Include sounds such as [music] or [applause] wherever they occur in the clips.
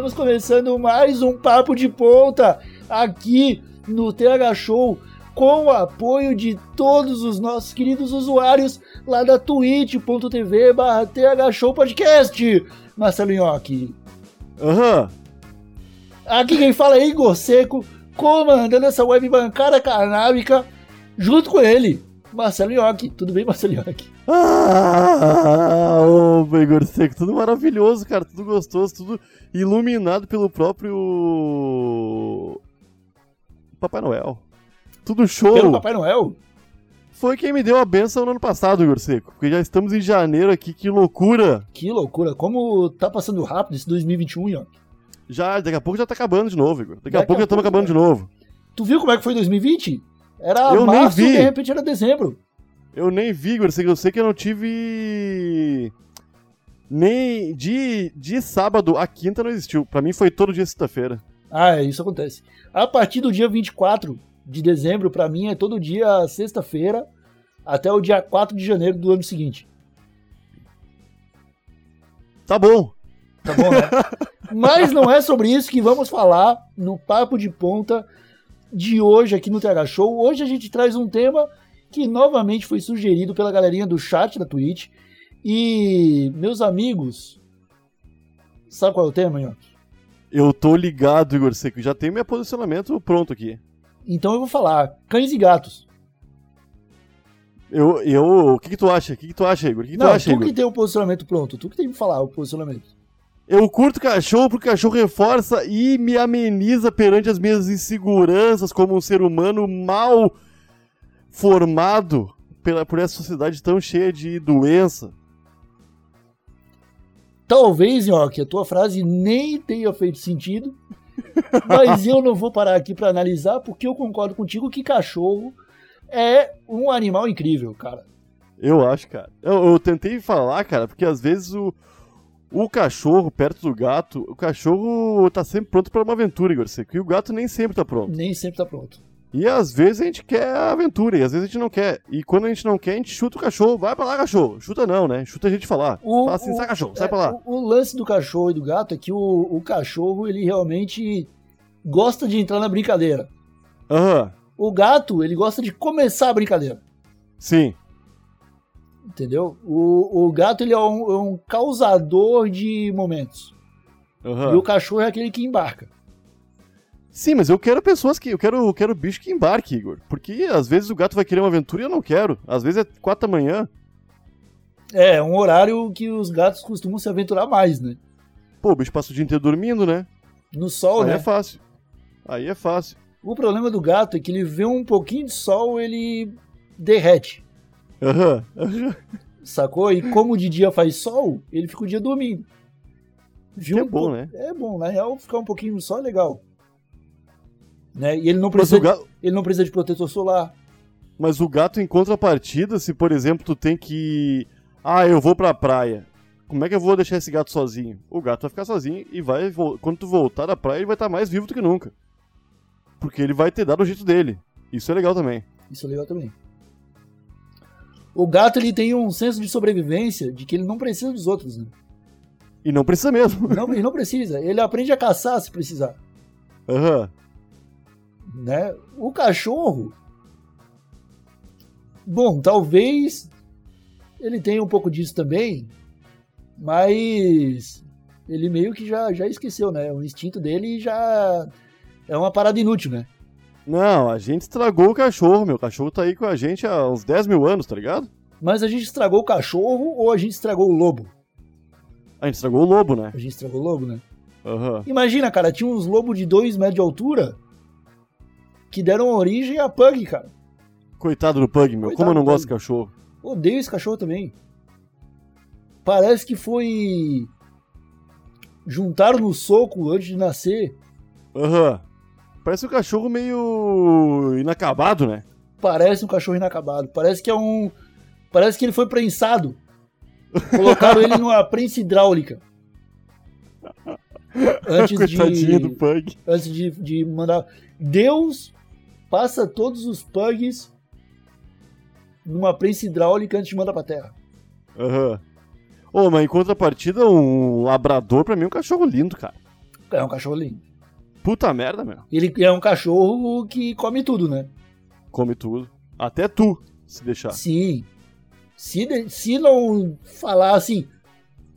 Estamos começando mais um Papo de Ponta aqui no TH Show com o apoio de todos os nossos queridos usuários lá da twitch.tv barra TH Show Podcast. Marcelo Nhoque. Aham. Aqui quem fala é Igor Seco, comandando essa web bancada canábica junto com ele, Marcelo Nhoque. Tudo bem, Marcelo Nhoque? Ah, ô, Igor Seco, tudo maravilhoso, cara, tudo gostoso, tudo iluminado pelo próprio Papai Noel. Tudo show. Pelo Papai Noel? Foi quem me deu a benção no ano passado, Igor Seco, porque já estamos em janeiro aqui, que loucura. Que loucura, como tá passando rápido esse 2021, Nhoque. Já, daqui a pouco já tá acabando de novo, Igor. Daqui, Daqui a pouco já estamos acabando de novo. Tu viu como é que foi 2020? Era Eu nem março vi. e de repente era dezembro. Eu nem vi, Igor eu sei que eu não tive... Nem de, de sábado a quinta não existiu. Pra mim foi todo dia sexta-feira. Ah, é, isso acontece. A partir do dia 24 de dezembro, pra mim, é todo dia sexta-feira até o dia 4 de janeiro do ano seguinte. Tá bom. Tá bom, né? [laughs] Mas não é sobre isso que vamos falar no Papo de Ponta de hoje aqui no TH Show. Hoje a gente traz um tema que novamente foi sugerido pela galerinha do chat da Twitch. E, meus amigos, sabe qual é o tema, Nhoque? Eu tô ligado, Igor Seco. Já tenho meu posicionamento pronto aqui. Então eu vou falar cães e gatos. Eu, eu, o que que tu acha? O que que tu acha, Igor? O que que não, tu acha, tu Igor? que tem o posicionamento pronto, tu que tem que falar o posicionamento. Eu curto cachorro porque o cachorro reforça e me ameniza perante as minhas inseguranças como um ser humano mal formado pela, por essa sociedade tão cheia de doença. Talvez, Nhoque, a tua frase nem tenha feito sentido, mas eu não vou parar aqui para analisar, porque eu concordo contigo que cachorro é um animal incrível, cara. Eu acho, cara. Eu, eu tentei falar, cara, porque às vezes o, o cachorro perto do gato, o cachorro tá sempre pronto pra uma aventura, Igor Seco. E o gato nem sempre tá pronto. Nem sempre tá pronto. E às vezes a gente quer a aventura, e às vezes a gente não quer. E quando a gente não quer, a gente chuta o cachorro. Vai pra lá, cachorro. Chuta não, né? Chuta a gente falar. O- Fala assim, o- sai cachorro, sai É, pra lá. O, o lance do cachorro e do gato é que o, o cachorro, ele realmente gosta de entrar na brincadeira. Aham, O gato, ele gosta de começar a brincadeira. sim. Entendeu? O, o gato, ele é um, é um causador de momentos. aham. E o cachorro é aquele que embarca. Sim, mas eu quero pessoas que. Eu quero, eu quero bicho que embarque, Igor. Porque às vezes o gato vai querer uma aventura e eu não quero. Às vezes é quatro da manhã. É, um horário que os gatos costumam se aventurar mais, né? Pô, o bicho passa o dia inteiro dormindo, né? No sol, Aí né? é fácil. Aí é fácil. O problema do gato é que ele vê um pouquinho de sol, ele derrete, Aham. aham. sacou? E como de dia faz sol, ele fica o dia dormindo. Viu Que é bom, né? É bom, na real, ficar um pouquinho no sol é legal. Né? E ele não, precisa, gato, ele não precisa de protetor solar. mas o gato em contrapartida, se por exemplo tu tem que. Ah, eu vou pra praia. Como é que eu vou deixar esse gato sozinho? O gato vai ficar sozinho e vai. Quando tu voltar da praia, ele vai estar mais vivo do que nunca. Porque ele vai ter dado o jeito dele. Isso é legal também. Isso é legal também. O gato ele tem um senso de sobrevivência de que ele não precisa dos outros, né? E não precisa mesmo. Não, ele não precisa. Ele aprende a caçar se precisar. Aham. né? O cachorro, bom, talvez ele tenha um pouco disso também, mas ele meio que já, já esqueceu, né? O instinto dele já é uma parada inútil, né? Não, a gente estragou o cachorro, meu. O cachorro tá aí com a gente há uns 10 mil anos, tá ligado? Mas a gente estragou o cachorro ou a gente estragou o lobo? A gente estragou o lobo, né? A gente estragou o lobo, né? Aham. Imagina, cara, tinha uns lobos de 2 metros de altura que deram origem a pug, cara. Coitado do Pug, meu. Coitado Como eu não gosto de cachorro. Odeio esse cachorro também. Parece que foi. Juntaram no soco antes de nascer. Aham. Parece um cachorro meio inacabado, né? Parece um cachorro inacabado. Parece que é um. Parece que ele foi prensado. Colocaram ele numa prensa hidráulica. [laughs] Antes Coitadinho de. do Pug. Antes de, de mandar. Deus passa todos os pugs numa prensa hidráulica antes de mandar pra terra. Aham. Ô, mas em contrapartida, um labrador pra mim é um cachorro lindo, cara. É um cachorro lindo. Puta merda, meu. Ele é um cachorro que come tudo, né? Come tudo. Até tu, se deixar. Sim. Se, de- se não falar assim,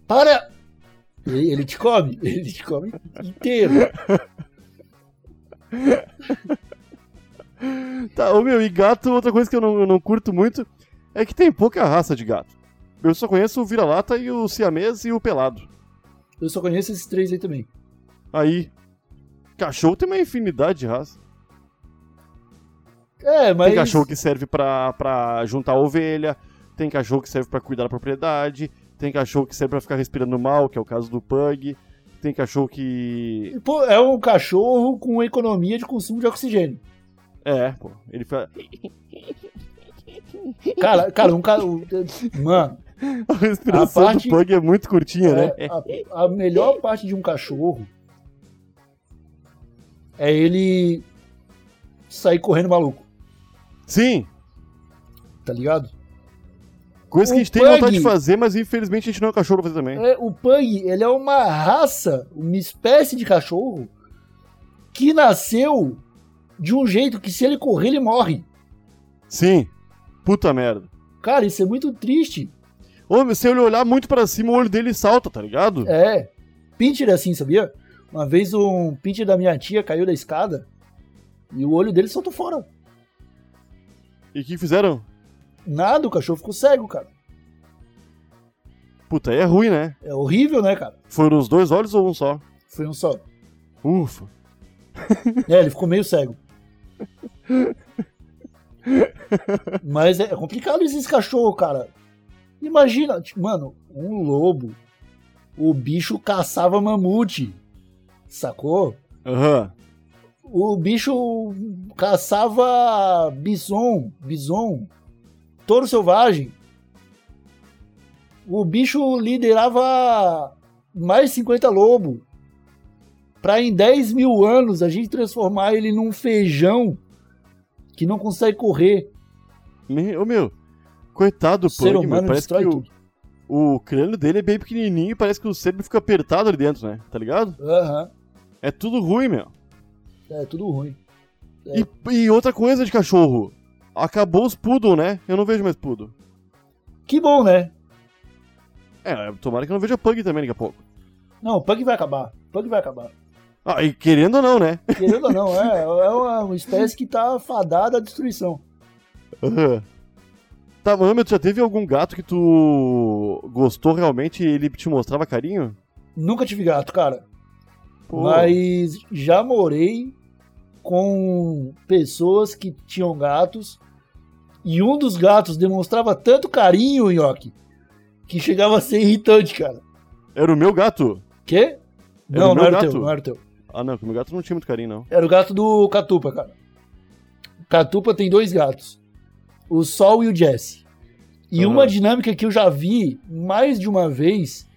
para. Ele, ele te come. [laughs] Ele te come inteiro. [laughs] Tá, ô meu, e gato, outra coisa que eu não, eu não curto muito é que tem pouca raça de gato. Eu só conheço o vira-lata e o siamês e o pelado. Eu só conheço esses três aí também. Aí, cachorro tem uma infinidade de raça. É, mas. Tem cachorro que serve pra, pra juntar ovelha, tem cachorro que serve pra cuidar da propriedade, tem cachorro que serve pra ficar respirando mal, que é o caso do pug, tem cachorro que... Pô, é um cachorro com economia de consumo de oxigênio. É, pô, ele faz... Cara, cara, um cara. Mano, [laughs] A respiração A parte- do pug é muito curtinha, né? é, a, a melhor parte de um cachorro é ele sair correndo maluco, Sim, tá ligado? coisa que O a gente tem pug- vontade de fazer, mas infelizmente a gente não é cachorro pra fazer também. É, o Pug, ele é uma raça, uma espécie de cachorro que nasceu de um jeito que se ele correr, ele morre. Sim, puta merda. Cara, isso é muito triste. Ô, se ele olhar muito pra cima, o olho dele salta, tá ligado? É. Pincher é assim, sabia? Uma vez um pincher da minha tia caiu da escada e o olho dele soltou fora. E o que fizeram? Nada, o cachorro ficou cego, cara. Puta, aí é ruim, né? É horrível, né, cara? Foram os dois olhos ou um só? Foi um só. Ufa. [laughs] É, ele ficou meio cego. Mas é complicado esses cachorros, cara. Imagina, tipo, mano, um lobo. O bicho caçava mamute. Sacou? Aham. O bicho caçava bison, bison, touro selvagem. O bicho liderava mais de 50 lobos. Pra em 10 mil anos a gente transformar ele num feijão que não consegue correr. Me- Ô, meu, coitado do Pug, meu, parece que o, o crânio dele é bem pequenininho e parece que o cérebro fica apertado ali dentro, né? Tá ligado? Aham. É tudo ruim, meu. É tudo ruim. É. E, e outra coisa de cachorro. Acabou os poodle, né? Eu não vejo mais poodle. Que bom, né? É, tomara que eu não veja pug também daqui a pouco. Não, Pug vai acabar. Pug vai acabar. Ah, e querendo ou não, né? Querendo ou não, [laughs] é, é uma, espécie que tá fadada à destruição. Aham. Tá, tu já teve algum gato que tu gostou realmente e ele te mostrava carinho? Nunca tive gato, cara. Pô, Mas já morei com pessoas que tinham gatos e um dos gatos demonstrava tanto carinho, Nhoque, que chegava a ser irritante, cara. Era o meu gato? Quê? Era Não, o não meu era o gato? teu, não era teu. Ah, não, o meu gato não tinha muito carinho, não. Era o gato do Catupa, cara. Catupa tem dois gatos. O Sol e o Jesse. E Aham. uma dinâmica que eu já vi mais de uma vez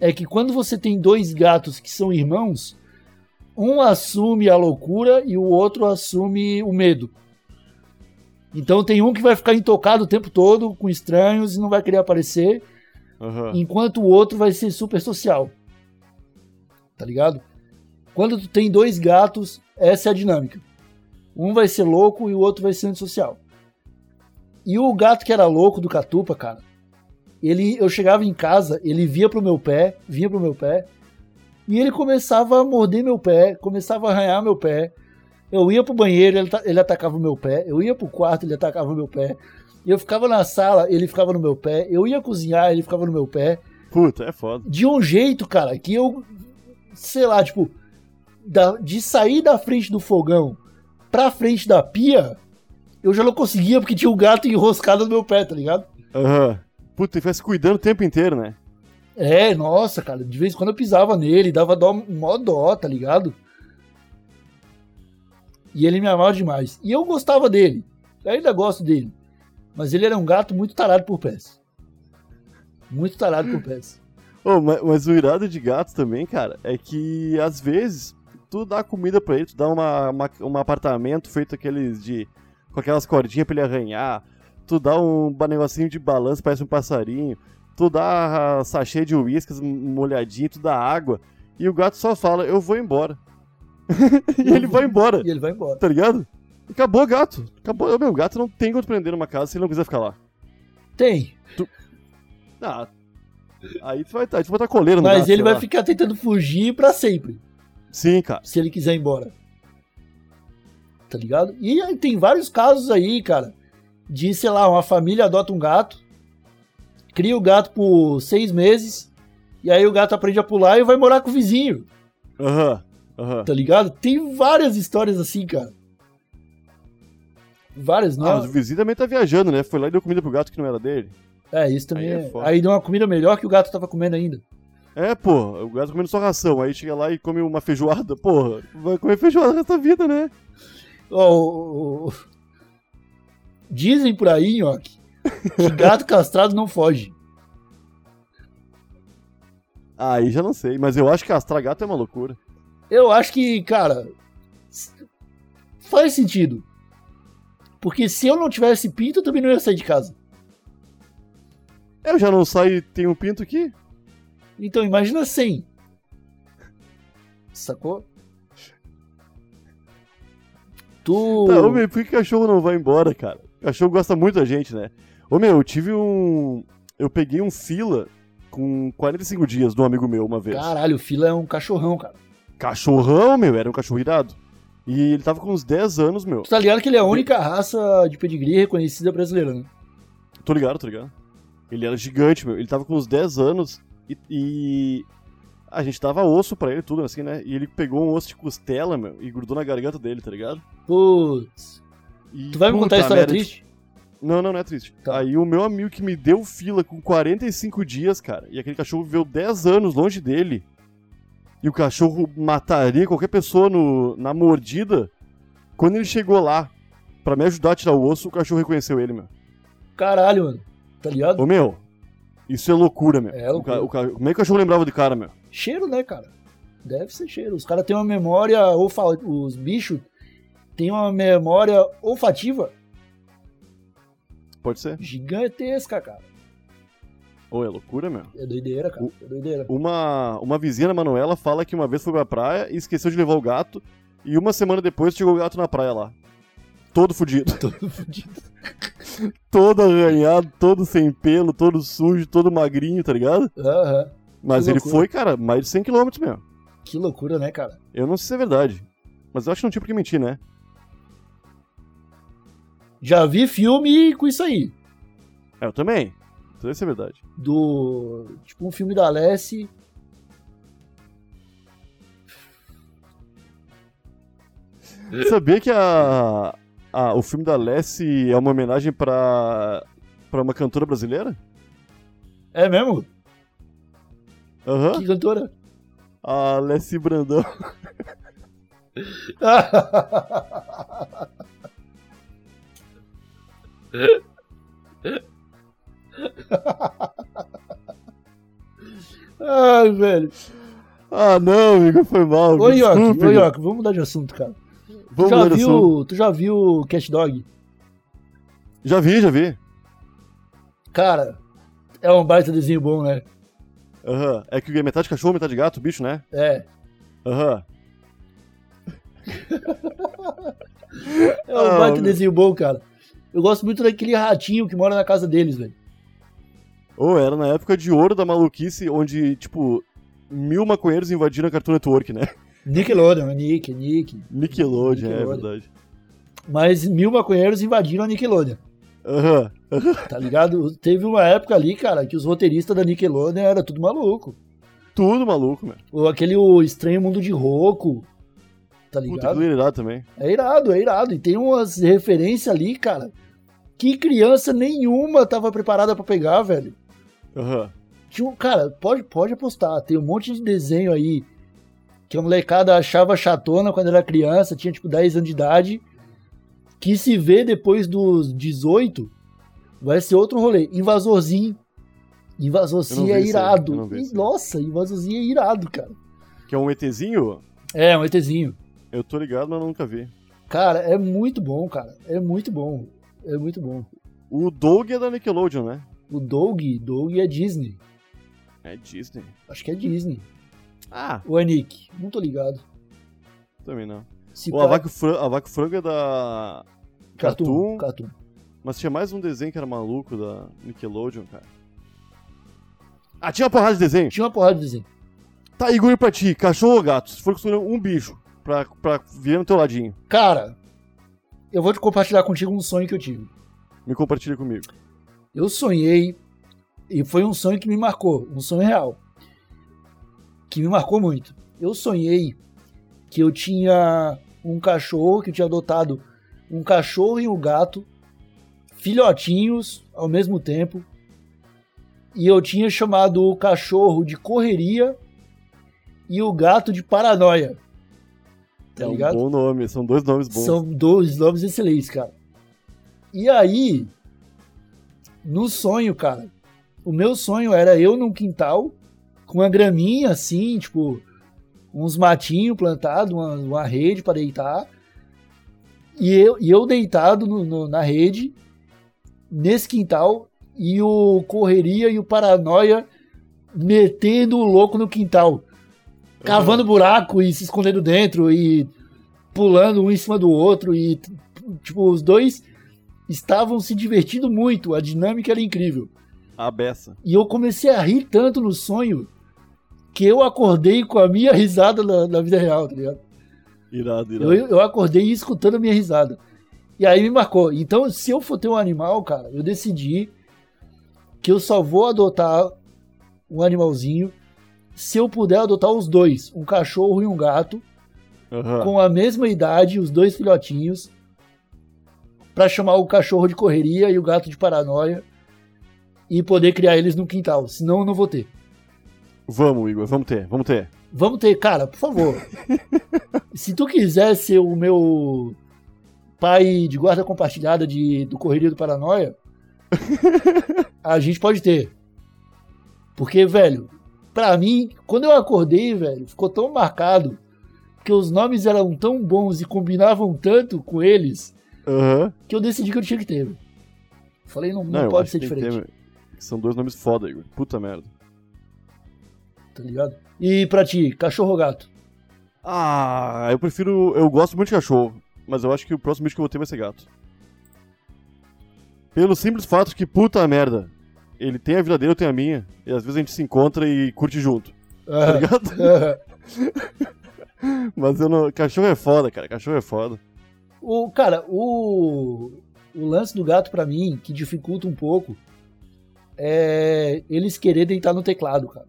é que quando você tem dois gatos que são irmãos, um assume a loucura e o outro assume o medo. Então tem um que vai ficar intocado o tempo todo com estranhos e não vai querer aparecer, Aham. enquanto o outro vai ser super social. Tá ligado? Quando tu tem dois gatos, essa é a dinâmica. Um vai ser louco e o outro vai ser antissocial. E o gato que era louco do Catupa, cara, ele, eu chegava em casa, ele via pro meu pé, vinha pro meu pé, e ele começava a morder meu pé, começava a arranhar meu pé. Eu ia pro banheiro, ele, ele atacava o meu pé. Eu ia pro quarto, ele atacava o meu pé. Eu ficava na sala, ele ficava no meu pé. Eu ia cozinhar, ele ficava no meu pé Puta, é foda. de um jeito, cara, que eu, sei lá, tipo, da- de sair da frente do fogão pra frente da pia, eu já não conseguia porque tinha um gato enroscado no meu pé, tá ligado? Aham. Puta, ele fica se cuidando o tempo inteiro, né? É, nossa, cara, de vez em quando eu pisava nele, dava dó, mó dó, tá ligado? E ele me amava demais. E eu gostava dele, eu ainda gosto dele. Mas ele era um gato muito tarado por pés. Muito tarado por pés. Ô, ma- mas, o irado de gato também, cara, é que às vezes tu dá comida pra ele, tu dá uma, uma- um apartamento feito aqueles de. com aquelas cordinhas pra ele arranhar, tu dá um negocinho de balanço, parece um passarinho, tu dá sachê de uísques molhadinho, tu dá água. e o gato só fala, eu vou embora. [laughs] e ele vai embora, E ele vai embora. tá ligado? Acabou o gato. Acabou. Meu, o gato não tem como prender numa casa se ele não quiser ficar lá. Tem. Ah, aí tu vai estar, tu vai estar coleira no Mas gato, ele vai lá. ficar tentando fugir pra sempre. Sim, cara. Se ele quiser ir embora. Tá ligado? E tem vários casos aí, cara. De, sei lá, uma família adota um gato. Cria o gato por seis meses. E aí o gato aprende a pular e vai morar com o vizinho. Aham, aham. Tá ligado? Tem várias histórias assim, cara. Várias, não Ah, mas o vizinho também tá viajando, né? Foi lá e deu comida pro gato que não era dele. É, isso também Aí é é. Aí deu uma comida melhor que o gato tava comendo ainda. É, pô, o gato comendo só ração. Aí chega lá e come uma feijoada. Porra, vai comer feijoada o resto da vida, né? Ó, o- o- Dizem por aí, ó, que gato castrado não foge. [laughs] Aí já não sei, mas eu acho que castrar gato é uma loucura. Eu acho que, cara, faz sentido. Porque se eu não tivesse pinto, eu também não ia sair de casa. Eu já não saio e tenho um pinto aqui? Então imagina sem. Sacou? Tu. Tá, meu, por que cachorro não vai embora, cara? Cachorro gosta muito da gente, né? Ô meu, eu tive um. Eu peguei um fila com 45 dias de um amigo meu uma vez. Caralho, o Fila é um cachorrão, cara. Cachorrão, meu, era um cachorro irado. E ele tava com uns 10 anos, meu. Tu tá ligado que ele é a única raça de pedigree reconhecida brasileira, né? Tô ligado, tô ligado. Ele era gigante, meu. Ele tava com uns 10 anos e, e a gente dava osso pra ele, tudo assim, né? E ele pegou um osso de costela, meu, e grudou na garganta dele, tá ligado? Putz. E, Tu vai me contar a história merda, triste? Não, não, não é triste. Tá. Aí o meu amigo que me deu fila com 45 dias, cara, e aquele cachorro viveu 10 anos longe dele. E o cachorro mataria qualquer pessoa no, na mordida. Quando ele chegou lá pra me ajudar a tirar o osso, o cachorro reconheceu ele, meu. Caralho, mano. Tá ligado? Ô, meu, isso é loucura, meu. É loucura. O o ca- como é que o cachorro lembrava de cara, meu? Cheiro, né, cara? Deve ser cheiro. Os caras têm uma memória olfa... Os bichos têm uma memória olfativa Pode ser? gigantesca, cara. Ô, é loucura, meu. É doideira, cara. É doideira. Uma, uma vizinha da Manuela fala que uma vez foi pra praia e esqueceu de levar o gato. E uma semana depois chegou o gato na praia lá. Todo fudido. [laughs] Todo fudido. [laughs] todo arranhado, todo sem pelo, todo sujo, todo magrinho, tá ligado? Aham. Mas Que ele loucura. foi, cara, mais de 100km mesmo. Que loucura, né, cara? Eu não sei se é verdade. Mas eu acho que não tinha por que mentir, né? Já vi filme com isso aí. É, eu também. Então isso é verdade. Do. Tipo um filme da Alessi. Sabia que a, a- o filme da Lessie é uma homenagem pra, pra uma cantora brasileira? É mesmo? Aham. Que cantora? A Lessie Brandão. [laughs] Ai, velho. Ah, não, amigo, foi mal. Ô, York, ô, York, vamos mudar de assunto, cara. Vamos tu, já de assunto. viu, tu já viu Cat Dog? Já vi, já vi. Cara, é um baita desenho bom, né? Aham. É que é metade cachorro, metade gato, bicho, né? É. Aham. [laughs] É um Ah, baita meu. desenho bom, cara. Eu gosto muito daquele ratinho que mora na casa deles, velho. Ou era na época de ouro da maluquice, onde, tipo, mil maconheiros invadiram a Cartoon Network, né? Nickelodeon, é Nick, é Nick. Nickelodeon, é Nickelodeon. verdade. Mas mil maconheiros invadiram a Nickelodeon, Aham. tá ligado? Teve uma época ali, cara, que os roteiristas da Nickelodeon era tudo maluco. Tudo maluco, meu. Ou aquele o Estranho Mundo de Roku, tá Puta, ligado? aquilo é irado também. É irado, é irado. E tem umas referências ali, cara, que criança nenhuma tava preparada pra pegar, velho. Aham. Tinha um, cara, pode, pode apostar, tem um monte de desenho aí que a molecada achava chatona quando era criança, tinha tipo 10 anos de idade, que se vê depois dos 18, vai ser outro rolê. Invasorzinho. Invasorzinho é aí, irado. E, nossa, Invasorzinho é irado, cara. Que é um ETzinho? É, um ETzinho. Eu tô ligado, mas nunca vi. Cara, é muito bom, cara. É muito bom. É muito bom. O Doug é da Nickelodeon, né? O Doug, Doug é Disney. É Disney. Acho que é Disney. Ah, O Anik, não tô ligado. também não. Se O pá- a vaca, Fran- a vaca frango é da. Cartoon. Cartoon. Cartoon. Mas tinha mais um desenho que era maluco da Nickelodeon, cara. Ah, tinha uma porrada de desenho. Tinha uma porrada de desenho. Tá, Igor, pra ti, cachorro ou gato? Se for escolher um bicho pra, pra vir no teu ladinho, Cara, eu vou te compartilhar contigo um sonho que eu tive. me compartilha comigo. Eu sonhei, e foi um sonho que me marcou, um sonho real. Que me marcou muito. Eu sonhei que eu tinha um cachorro, que eu tinha adotado um cachorro e um gato, filhotinhos ao mesmo tempo. E eu tinha chamado o cachorro de correria e o gato de paranoia. Tá é ligado? um bom nome, são dois nomes bons. São dois nomes excelentes, cara. E aí, no sonho, cara, o meu sonho era eu num quintal, com uma graminha assim, tipo, uns matinhos plantados, uma, uma rede para deitar. E eu, e eu deitado no- no- na rede, nesse quintal, e o Correria e o Paranoia metendo o louco no quintal. Cavando buraco e se escondendo dentro e pulando um em cima do outro e tipo os dois estavam se divertindo muito, a dinâmica era incrível. A beça. E eu comecei a rir tanto no sonho que eu acordei com a minha risada na, na vida real, tá ligado? Irado, irado. Eu, eu acordei escutando a minha risada. E aí me marcou. Então, se eu for ter um animal, cara, eu decidi que eu só vou adotar um animalzinho se eu puder adotar os dois, um cachorro e um gato, Aham. com a mesma idade, os dois filhotinhos, pra chamar o cachorro de correria e o gato de paranoia e poder criar eles no quintal. Senão eu não vou ter. Vamos, Igor, vamos ter, vamos ter. Vamos ter, cara, por favor. [laughs] Se tu quiser ser o meu pai de guarda compartilhada de, do Correria do Paranoia, [laughs] a gente pode ter. Porque, velho, pra mim, quando eu acordei, velho, ficou tão marcado que os nomes eram tão bons e combinavam tanto com eles Aham. que eu decidi que eu tinha que ter. velho. Falei, não, não, Não, pode ser diferente, ter- São dois nomes foda, Igor. Puta merda. tá ligado? E pra ti, cachorro ou gato? Ah, eu prefiro. Eu gosto muito de cachorro, mas eu acho que o próximo bicho que eu vou ter vai ser gato. Pelo simples fato que, puta merda, ele tem a vida dele, eu tenho a minha, e às vezes a gente se encontra e curte junto, tá ligado? [laughs] [laughs] mas eu não. Cachorro é foda, cara, cachorro é foda. O, cara, o, o lance do gato pra mim, que dificulta um pouco, é eles querer deitar no teclado, cara.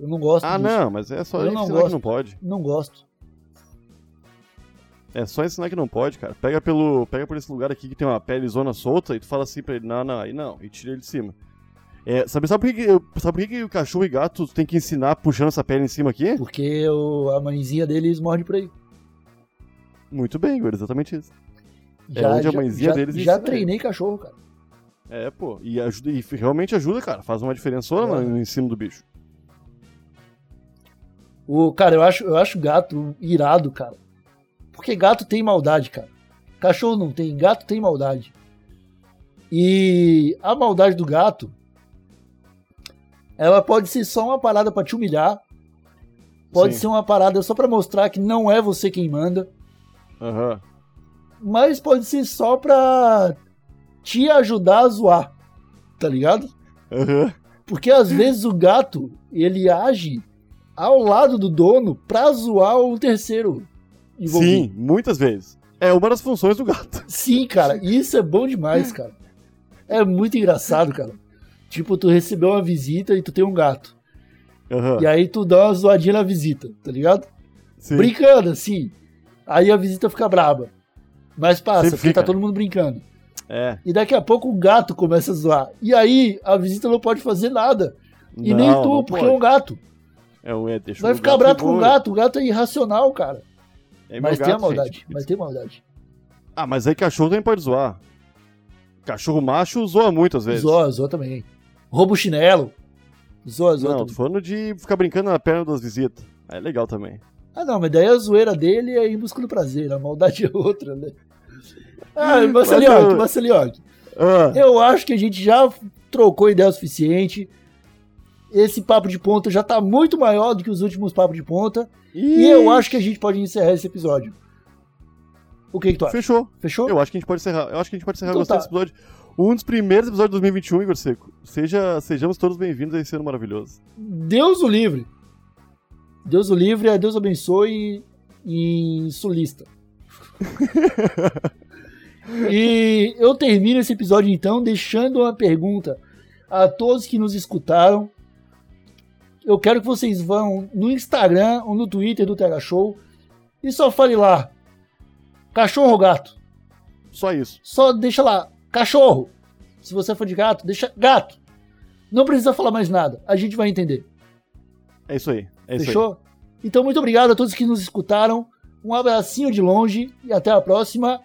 Eu não gosto Ah, disso. não, mas é só Eu ensinar não que gosto. não pode. Não gosto. É só ensinar que não pode, cara. Pega pelo. Pega por esse lugar aqui que tem uma pele zona solta e tu fala assim pra ele, não, não, aí não, e tira ele de cima. É, sabe, sabe por que, sabe por que, que o cachorro e gato tem que ensinar puxando essa pele em cima aqui? Porque o, a mãezinha deles morde por aí. Muito bem, Igor, exatamente isso. É Já, onde a mãezinha já, deles já treinei cachorro, cara. É, pô. E, ajuda, e realmente ajuda, cara. Faz uma diferença É. no ensino do bicho. O, cara, eu acho, eu acho gato irado, cara. Porque gato tem maldade, cara. Cachorro não tem, gato tem maldade. E a maldade do gato, ela pode ser só uma parada pra te humilhar. Pode Sim. ser uma parada só pra mostrar que não é você quem manda. Aham. Mas pode ser só pra te ajudar a zoar. Tá ligado? Aham. Porque às vezes o gato, ele age ao lado do dono pra zoar o terceiro envolvido. Sim, muitas vezes. É uma das funções do gato. Sim, cara, isso é bom demais, cara. É muito engraçado, cara. Tipo, tu recebeu uma visita e tu tem um gato. Aham. E aí tu dá uma zoadinha na visita, tá ligado? Sim. Brincando, assim. Aí a visita fica braba. Mas passa, Sempre porque tá fica. todo mundo brincando. É. E daqui a pouco o gato começa a zoar. E aí a visita não pode fazer nada. E Não, nem tu, porque pode. é um gato. É um é, Vai ficar gato bravo com o gato. O gato é irracional, cara. É mas tem a gato, maldade. gente. Mas tem maldade. Ah, mas aí cachorro também pode zoar. Cachorro macho zoa muito às vezes. Zoa, zoa também. Rouba o chinelo. Zoa, zoa Não, tô falando de ficar brincando na perna das visitas. Aí é legal também. Ah, não, mas daí a zoeira dele é em busca do prazer. A maldade é outra, né? Ah, Marcelioque, eu- Marcelioque. Ah, Eu acho que a gente já trocou ideia o suficiente. esse papo de ponta já tá muito maior do que os últimos papos de ponta. E eu acho que a gente pode encerrar esse episódio. O que, que tu acha? Fechou. Fechou? Eu acho que a gente pode encerrar. Eu acho que a gente pode encerrar Então tá. desse episódio. Um dos primeiros episódios de 2021, Igor Seco. Seja, sejamos todos bem-vindos a esse ano maravilhoso. Deus o livre. Deus o livre, a Deus abençoe em sulista. [laughs] e eu termino esse episódio então deixando uma pergunta a todos que nos escutaram. Eu quero que vocês vão no Instagram ou no Twitter do TH Show e só fale lá: cachorro ou gato? Só isso. Só deixa lá, cachorro. Se você for de gato, deixa gato. Não precisa falar mais nada, a gente vai entender. É isso aí. É isso aí. Fechou? Então, muito obrigado a todos que nos escutaram. Um abracinho de longe e até a próxima.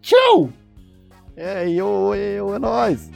Tchau! É, eu, eu, é nóis.